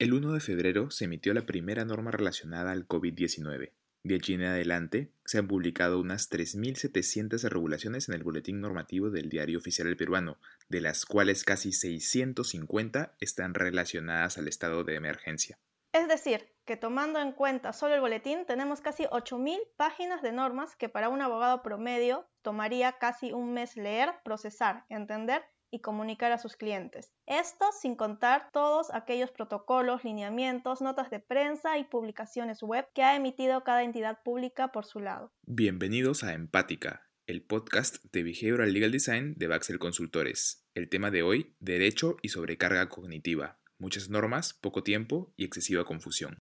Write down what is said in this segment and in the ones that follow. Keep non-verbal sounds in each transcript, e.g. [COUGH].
El 1 de febrero se emitió la primera norma relacionada al COVID-19. De allí en adelante, se han publicado unas 3.700 regulaciones en el Boletín Normativo del Diario Oficial del Peruano, de las cuales casi 650 están relacionadas al estado de emergencia. Es decir, que tomando en cuenta solo el boletín, tenemos casi 8.000 páginas de normas que para un abogado promedio tomaría casi un mes leer, procesar, entender y comunicar a sus clientes. Esto sin contar todos aquellos protocolos, lineamientos, notas de prensa y publicaciones web que ha emitido cada entidad pública por su lado. Bienvenidos a Empática, el podcast de Behavioral Legal Design de Baxel Consultores. El tema de hoy, derecho y sobrecarga cognitiva. Muchas normas, poco tiempo y excesiva confusión.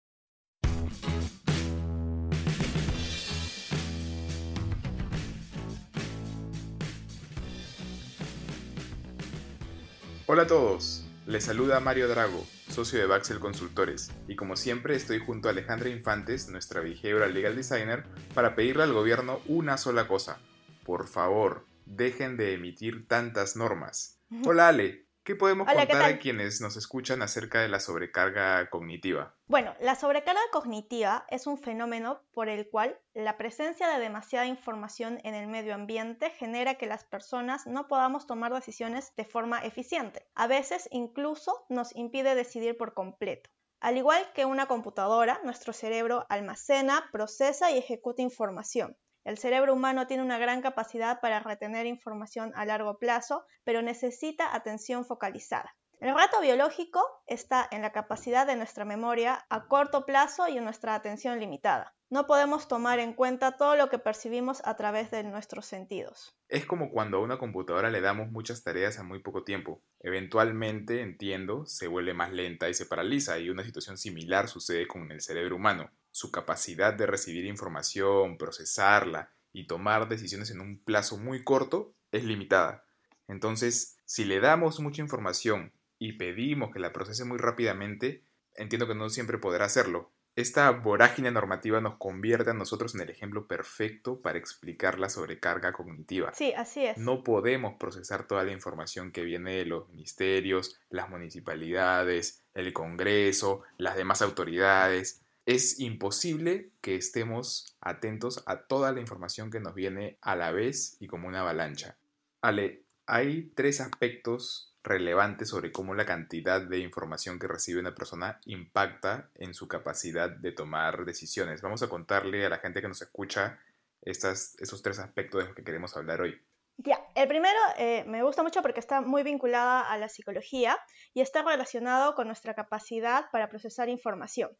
Hola a todos, les saluda Mario Drago, socio de Baxel Consultores, y como siempre estoy junto a Alejandra Infantes, nuestra behavioral legal designer, para pedirle al gobierno una sola cosa. Por favor, dejen de emitir tantas normas. [LAUGHS] Hola Ale, ¿Qué podemos contar a quienes nos escuchan acerca de la sobrecarga cognitiva? Bueno, la sobrecarga cognitiva es un fenómeno por el cual la presencia de demasiada información en el medio ambiente genera que las personas no podamos tomar decisiones de forma eficiente. A veces incluso nos impide decidir por completo. Al igual que una computadora, nuestro cerebro almacena, procesa y ejecuta información. El cerebro humano tiene una gran capacidad para retener información a largo plazo, pero necesita atención focalizada. El rato biológico está en la capacidad de nuestra memoria a corto plazo y en nuestra atención limitada. No podemos tomar en cuenta todo lo que percibimos a través de nuestros sentidos. Es como cuando a una computadora le damos muchas tareas a muy poco tiempo. Eventualmente, entiendo, se vuelve más lenta y se paraliza y una situación similar sucede con el cerebro humano su capacidad de recibir información, procesarla y tomar decisiones en un plazo muy corto es limitada. Entonces, si le damos mucha información y pedimos que la procese muy rápidamente, entiendo que no siempre podrá hacerlo. Esta vorágine normativa nos convierte a nosotros en el ejemplo perfecto para explicar la sobrecarga cognitiva. Sí, así es. No podemos procesar toda la información que viene de los ministerios, las municipalidades, el Congreso, las demás autoridades es imposible que estemos atentos a toda la información que nos viene a la vez y como una avalancha. Ale, hay tres aspectos relevantes sobre cómo la cantidad de información que recibe una persona impacta en su capacidad de tomar decisiones. Vamos a contarle a la gente que nos escucha estas, esos tres aspectos de los que queremos hablar hoy. Ya, el primero eh, me gusta mucho porque está muy vinculada a la psicología y está relacionado con nuestra capacidad para procesar información.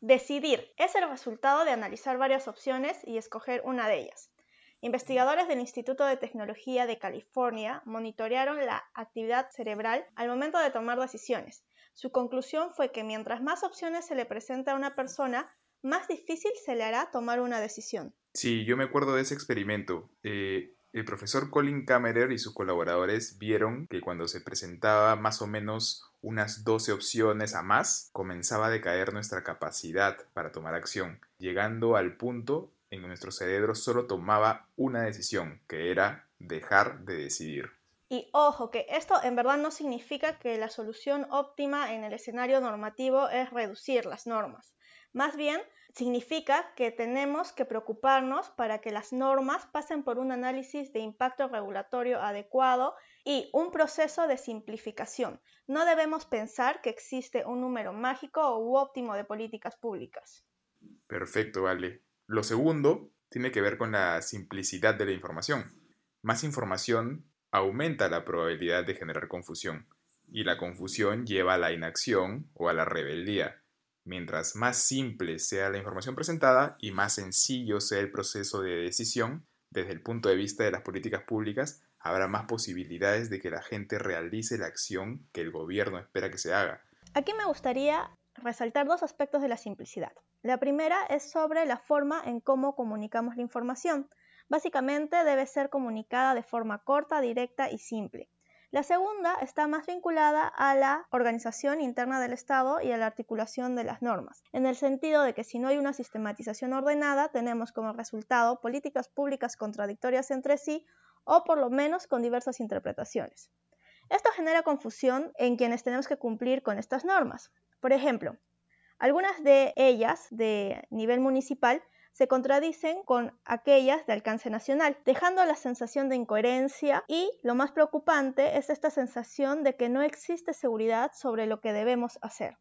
Decidir es el resultado de analizar varias opciones y escoger una de ellas. Investigadores del Instituto de Tecnología de California monitorearon la actividad cerebral al momento de tomar decisiones. Su conclusión fue que mientras más opciones se le presenta a una persona, más difícil se le hará tomar una decisión. Sí, yo me acuerdo de ese experimento. Eh, el profesor Colin Kammerer y sus colaboradores vieron que cuando se presentaba más o menos unas 12 opciones a más, comenzaba a decaer nuestra capacidad para tomar acción, llegando al punto en nuestro cerebro solo tomaba una decisión, que era dejar de decidir. Y ojo, que esto en verdad no significa que la solución óptima en el escenario normativo es reducir las normas. Más bien, significa que tenemos que preocuparnos para que las normas pasen por un análisis de impacto regulatorio adecuado y un proceso de simplificación. No debemos pensar que existe un número mágico u óptimo de políticas públicas. Perfecto, vale. Lo segundo tiene que ver con la simplicidad de la información. Más información aumenta la probabilidad de generar confusión y la confusión lleva a la inacción o a la rebeldía. Mientras más simple sea la información presentada y más sencillo sea el proceso de decisión, desde el punto de vista de las políticas públicas, habrá más posibilidades de que la gente realice la acción que el gobierno espera que se haga. Aquí me gustaría resaltar dos aspectos de la simplicidad. La primera es sobre la forma en cómo comunicamos la información. Básicamente debe ser comunicada de forma corta, directa y simple. La segunda está más vinculada a la organización interna del Estado y a la articulación de las normas, en el sentido de que si no hay una sistematización ordenada, tenemos como resultado políticas públicas contradictorias entre sí o por lo menos con diversas interpretaciones. Esto genera confusión en quienes tenemos que cumplir con estas normas. Por ejemplo, algunas de ellas de nivel municipal se contradicen con aquellas de alcance nacional, dejando la sensación de incoherencia y lo más preocupante es esta sensación de que no existe seguridad sobre lo que debemos hacer.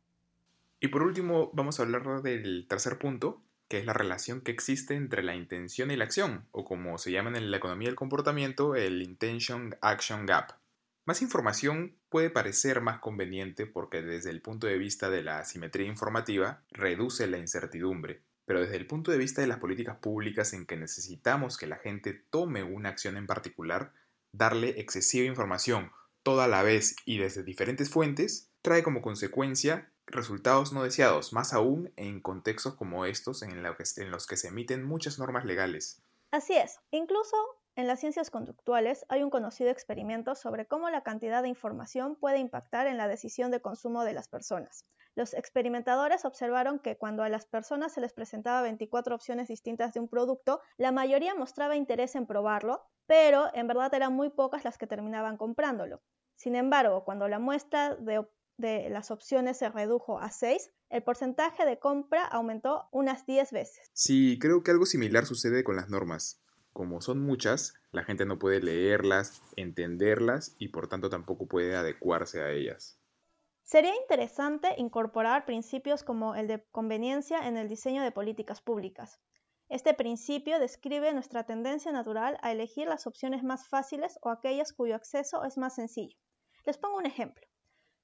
Y por último, vamos a hablar del tercer punto, que es la relación que existe entre la intención y la acción, o como se llama en la economía del comportamiento, el Intention Action Gap. Más información puede parecer más conveniente porque desde el punto de vista de la asimetría informativa reduce la incertidumbre, pero desde el punto de vista de las políticas públicas en que necesitamos que la gente tome una acción en particular, darle excesiva información toda la vez y desde diferentes fuentes trae como consecuencia resultados no deseados, más aún en contextos como estos en, los que se emiten muchas normas legales. Así es, incluso en las ciencias conductuales hay un conocido experimento sobre cómo la cantidad de información puede impactar en la decisión de consumo de las personas. Los experimentadores observaron que cuando a las personas se les presentaba 24 opciones distintas de un producto, la mayoría mostraba interés en probarlo, pero en verdad eran muy pocas las que terminaban comprándolo. Sin embargo, cuando la muestra de, las opciones se redujo a 6, el porcentaje de compra aumentó unas 10 veces. Sí, creo que algo similar sucede con las normas como son muchas, la gente no puede leerlas, entenderlas y por tanto tampoco puede adecuarse a ellas. Sería interesante incorporar principios como el de conveniencia en el diseño de políticas públicas. Este principio describe nuestra tendencia natural a elegir las opciones más fáciles o aquellas cuyo acceso es más sencillo. Les pongo un ejemplo.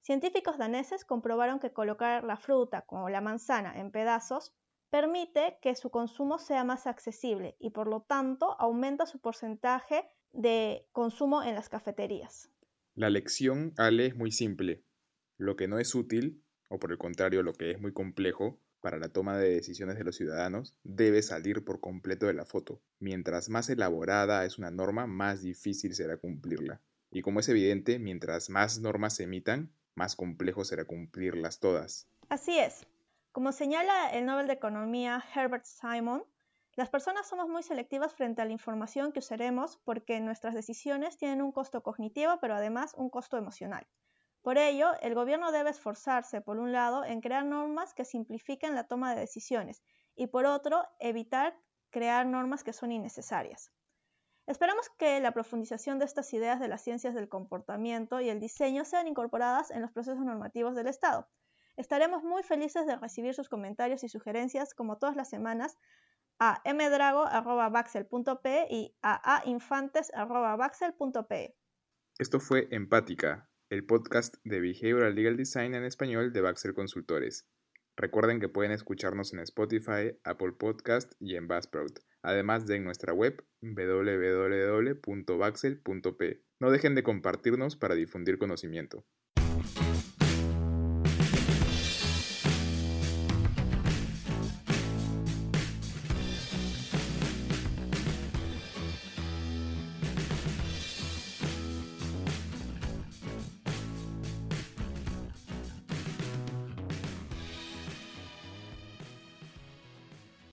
Científicos daneses comprobaron que colocar la fruta como la manzana en pedazos permite que su consumo sea más accesible y por lo tanto aumenta su porcentaje de consumo en las cafeterías. La lección, Ale, es muy simple. Lo que no es útil, o por el contrario, lo que es muy complejo para la toma de decisiones de los ciudadanos, debe salir por completo de la foto. Mientras más elaborada es una norma, más difícil será cumplirla. Y como es evidente, mientras más normas se emitan, más complejo será cumplirlas todas. Así es. Como señala el Nobel de Economía Herbert Simon, las personas somos muy selectivas frente a la información que usaremos porque nuestras decisiones tienen un costo cognitivo, pero además un costo emocional. Por ello, el gobierno debe esforzarse, por un lado, en crear normas que simplifiquen la toma de decisiones y, por otro, evitar crear normas que son innecesarias. Esperamos que la profundización de estas ideas de las ciencias del comportamiento y el diseño sean incorporadas en los procesos normativos del Estado, Estaremos muy felices de recibir sus comentarios y sugerencias como todas las semanas a mdrago.baxel.p y a ainfantes.baxel.p. Esto fue Empática, el podcast de Behavioral Legal Design en español de Baxel Consultores. Recuerden que pueden escucharnos en Spotify, Apple Podcast y en Buzzsprout, además de en nuestra web www.baxel.p. No dejen de compartirnos para difundir conocimiento.